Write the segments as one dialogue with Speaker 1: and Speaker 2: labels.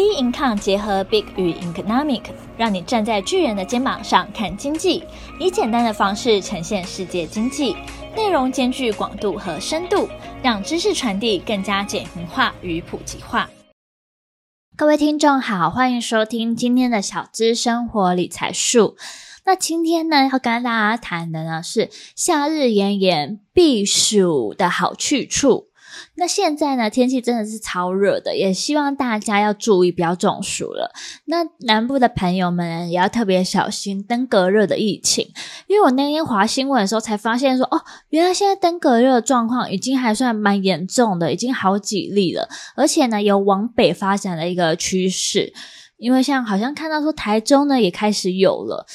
Speaker 1: B Income 结合 Big 与 Economic，让你站在巨人的肩膀上看经济，以简单的方式呈现世界经济，内容兼具广度和深度，让知识传递更加简明化与普及化。各位听众好，欢迎收听今天的小资生活理财树。那今天呢，要跟大家谈的呢是夏日炎炎避暑的好去处。那现在呢，天气真的是超热的，也希望大家要注意不要中暑了。那南部的朋友们也要特别小心登革热的疫情，因为我那天滑新闻的时候才发现说，哦，原来现在登革热的状况已经还算蛮严重的，已经好几例了，而且呢有往北发展的一个趋势，因为像好像看到说台中呢也开始有了。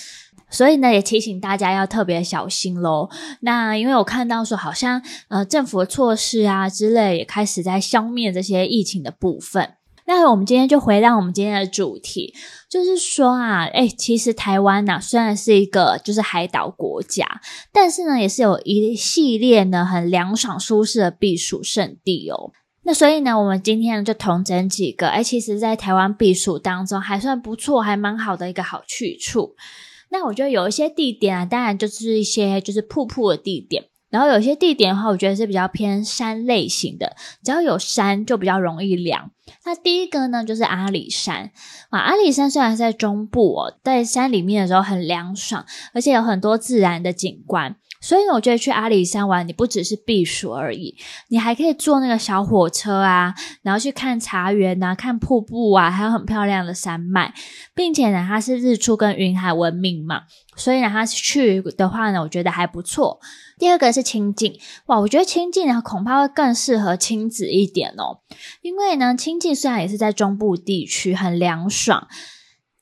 Speaker 1: 所以呢，也提醒大家要特别小心喽。那因为我看到说，好像呃政府的措施啊之类，也开始在消灭这些疫情的部分。那我们今天就回到我们今天的主题，就是说啊，诶，其实台湾呢，虽然是一个就是海岛国家，但是呢，也是有一系列呢很凉爽舒适的避暑胜地哦。那所以呢，我们今天就同整几个，诶，其实在台湾避暑当中还算不错，还蛮好的一个好去处。那我觉得有一些地点啊，当然就是一些就是瀑布的地点，然后有些地点的话，我觉得是比较偏山类型的，只要有山就比较容易凉。那第一个呢，就是阿里山啊，阿里山虽然是在中部哦，在山里面的时候很凉爽，而且有很多自然的景观。所以我觉得去阿里山玩，你不只是避暑而已，你还可以坐那个小火车啊，然后去看茶园啊，看瀑布啊，还有很漂亮的山脉，并且呢，它是日出跟云海闻名嘛，所以呢，它去的话呢，我觉得还不错。第二个是清境，哇，我觉得清境呢，恐怕会更适合亲子一点哦，因为呢，清境虽然也是在中部地区，很凉爽。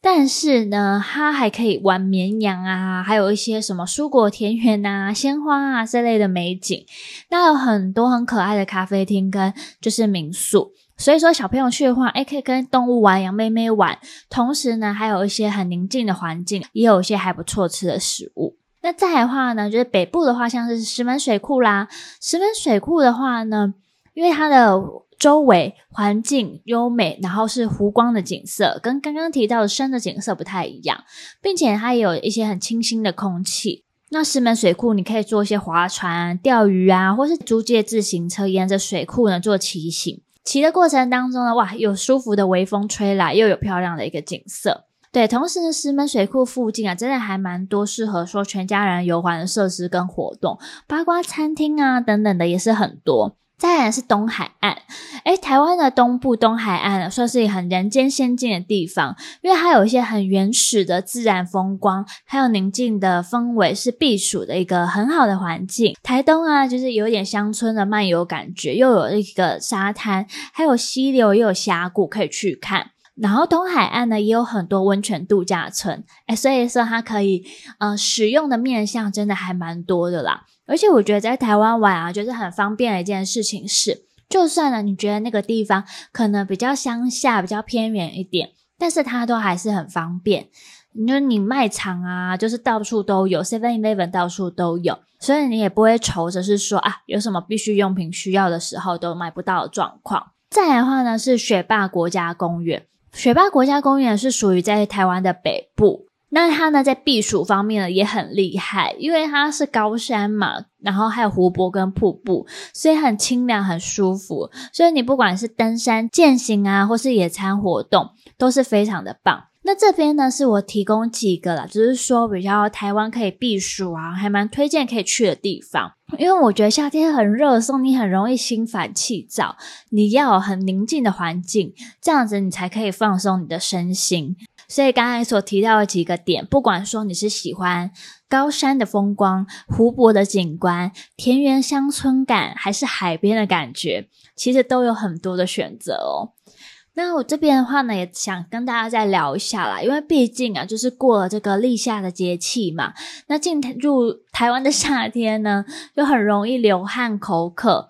Speaker 1: 但是呢，它还可以玩绵羊啊，还有一些什么蔬果田园啊、鲜花啊这类的美景。那有很多很可爱的咖啡厅跟就是民宿，所以说小朋友去的话，诶，可以跟动物玩、羊妹妹玩，同时呢，还有一些很宁静的环境，也有一些还不错吃的食物。那再的话呢，就是北部的话，像是石门水库啦，石门水库的话呢，因为它的周围环境优美，然后是湖光的景色，跟刚刚提到的山的景色不太一样，并且它也有一些很清新的空气。那石门水库，你可以做一些划船、钓鱼啊，或是租借自行车沿着水库呢做骑行。骑的过程当中呢，哇，有舒服的微风吹来，又有漂亮的一个景色。对，同时呢，石门水库附近啊，真的还蛮多适合说全家人游玩的设施跟活动，八卦餐厅啊等等的也是很多。再来是东海岸，诶，台湾的东部东海岸算是很人间仙境的地方，因为它有一些很原始的自然风光，还有宁静的氛围，是避暑的一个很好的环境。台东啊，就是有点乡村的漫游感觉，又有一个沙滩，还有溪流，又有峡谷可以去看。然后东海岸呢，也有很多温泉度假村，诶，所以说它可以，呃，使用的面向真的还蛮多的啦。而且我觉得在台湾玩啊，就是很方便的一件事情是，就算呢你觉得那个地方可能比较乡下、比较偏远一点，但是它都还是很方便。你说你卖场啊，就是到处都有，Seven Eleven 到处都有，所以你也不会愁着是说啊，有什么必需用品需要的时候都买不到的状况。再来的话呢，是雪霸国家公园。雪霸国家公园是属于在台湾的北部。那它呢，在避暑方面呢也很厉害，因为它是高山嘛，然后还有湖泊跟瀑布，所以很清凉、很舒服。所以你不管是登山、健行啊，或是野餐活动，都是非常的棒。那这边呢，是我提供几个啦，就是说比较台湾可以避暑啊，还蛮推荐可以去的地方。因为我觉得夏天很热的时候，你很容易心烦气躁，你要有很宁静的环境，这样子你才可以放松你的身心。所以刚才所提到的几个点，不管说你是喜欢高山的风光、湖泊的景观、田园乡村感，还是海边的感觉，其实都有很多的选择哦。那我这边的话呢，也想跟大家再聊一下啦，因为毕竟啊，就是过了这个立夏的节气嘛，那进入台湾的夏天呢，就很容易流汗口渴。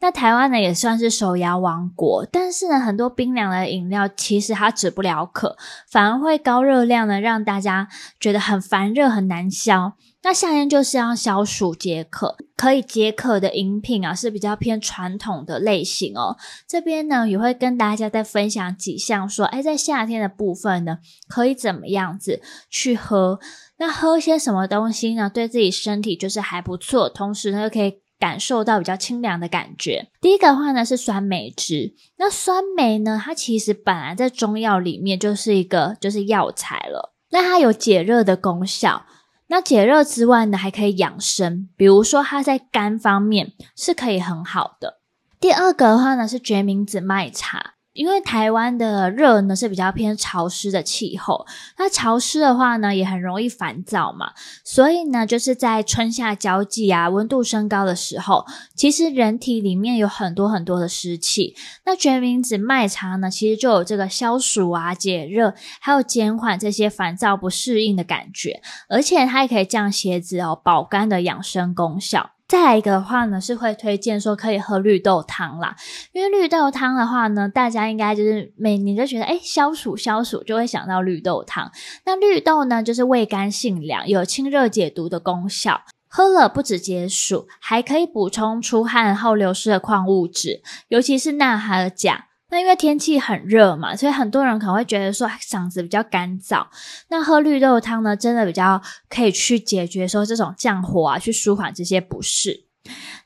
Speaker 1: 那台湾呢，也算是手摇王国，但是呢，很多冰凉的饮料其实它止不了渴，反而会高热量呢，让大家觉得很烦热、很难消。那夏天就是要消暑解渴，可以解渴的饮品啊是比较偏传统的类型哦。这边呢也会跟大家再分享几项，说，哎，在夏天的部分呢，可以怎么样子去喝？那喝些什么东西呢？对自己身体就是还不错，同时呢又可以感受到比较清凉的感觉。第一个的话呢是酸梅汁，那酸梅呢，它其实本来在中药里面就是一个就是药材了，那它有解热的功效。那解热之外呢，还可以养生，比如说它在肝方面是可以很好的。第二个的话呢是决明子麦茶。因为台湾的热呢是比较偏潮湿的气候，那潮湿的话呢也很容易烦躁嘛，所以呢就是在春夏交际啊，温度升高的时候，其实人体里面有很多很多的湿气，那决明子麦茶呢其实就有这个消暑啊、解热，还有减缓这些烦躁不适应的感觉，而且它也可以降血脂哦、保肝的养生功效。再来一个的话呢，是会推荐说可以喝绿豆汤啦，因为绿豆汤的话呢，大家应该就是每年就觉得哎消暑消暑，就会想到绿豆汤。那绿豆呢，就是味甘性凉，有清热解毒的功效，喝了不止解暑，还可以补充出汗后流失的矿物质，尤其是钠和钾。那因为天气很热嘛，所以很多人可能会觉得说嗓子比较干燥。那喝绿豆汤呢，真的比较可以去解决说这种降火啊，去舒缓这些不适。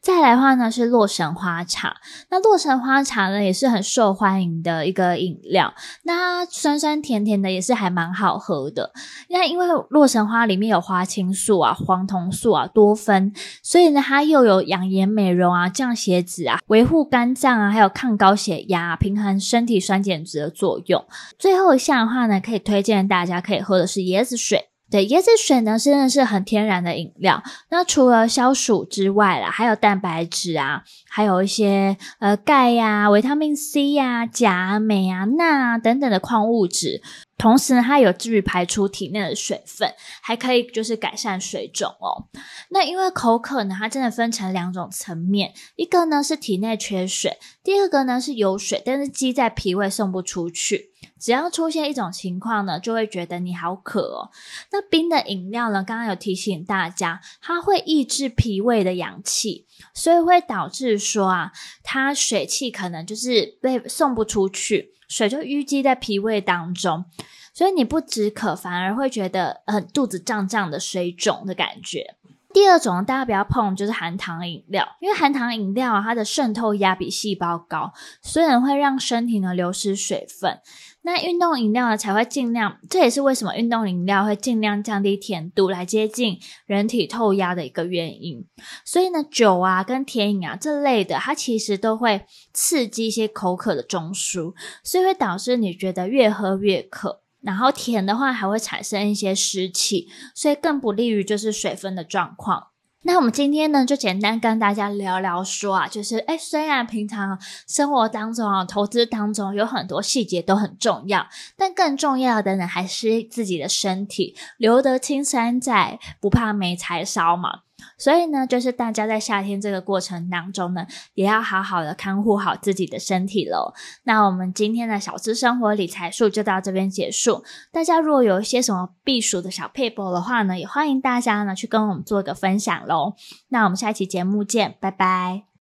Speaker 1: 再来的话呢，是洛神花茶。那洛神花茶呢，也是很受欢迎的一个饮料。那酸酸甜甜的，也是还蛮好喝的。那因为洛神花里面有花青素啊、黄酮素啊、多酚，所以呢，它又有养颜美容啊、降血脂啊、维护肝脏啊，还有抗高血压、平衡身体酸碱值的作用。最后一项的话呢，可以推荐大家可以喝的是椰子水。对，椰子水呢，真的是很天然的饮料。那除了消暑之外啦，还有蛋白质啊，还有一些呃钙呀、维他命 C 呀、钾啊、镁啊、钠啊等等的矿物质。同时呢，它有助于排出体内的水分，还可以就是改善水肿哦。那因为口渴呢，它真的分成两种层面，一个呢是体内缺水，第二个呢是有水，但是积在脾胃送不出去。只要出现一种情况呢，就会觉得你好渴哦。那冰的饮料呢，刚刚有提醒大家，它会抑制脾胃的阳气，所以会导致说啊，它水气可能就是被送不出去。水就淤积在脾胃当中，所以你不止渴，反而会觉得很、肚子胀胀的水肿的感觉。第二种大家不要碰，就是含糖饮料，因为含糖饮料啊，它的渗透压比细胞高，所以会让身体呢流失水分。那运动饮料呢才会尽量，这也是为什么运动饮料会尽量降低甜度来接近人体透压的一个原因。所以呢，酒啊跟甜饮啊这类的，它其实都会刺激一些口渴的中枢，所以会导致你觉得越喝越渴。然后甜的话还会产生一些湿气，所以更不利于就是水分的状况。那我们今天呢，就简单跟大家聊聊说啊，就是诶，虽然平常生活当中啊，投资当中有很多细节都很重要，但更重要的呢，还是自己的身体，留得青山在，不怕没柴烧嘛。所以呢，就是大家在夏天这个过程当中呢，也要好好的看护好自己的身体喽。那我们今天的小资生活理财术就到这边结束。大家如果有一些什么避暑的小撇步的话呢，也欢迎大家呢去跟我们做一个分享喽。那我们下一期节目见，拜拜。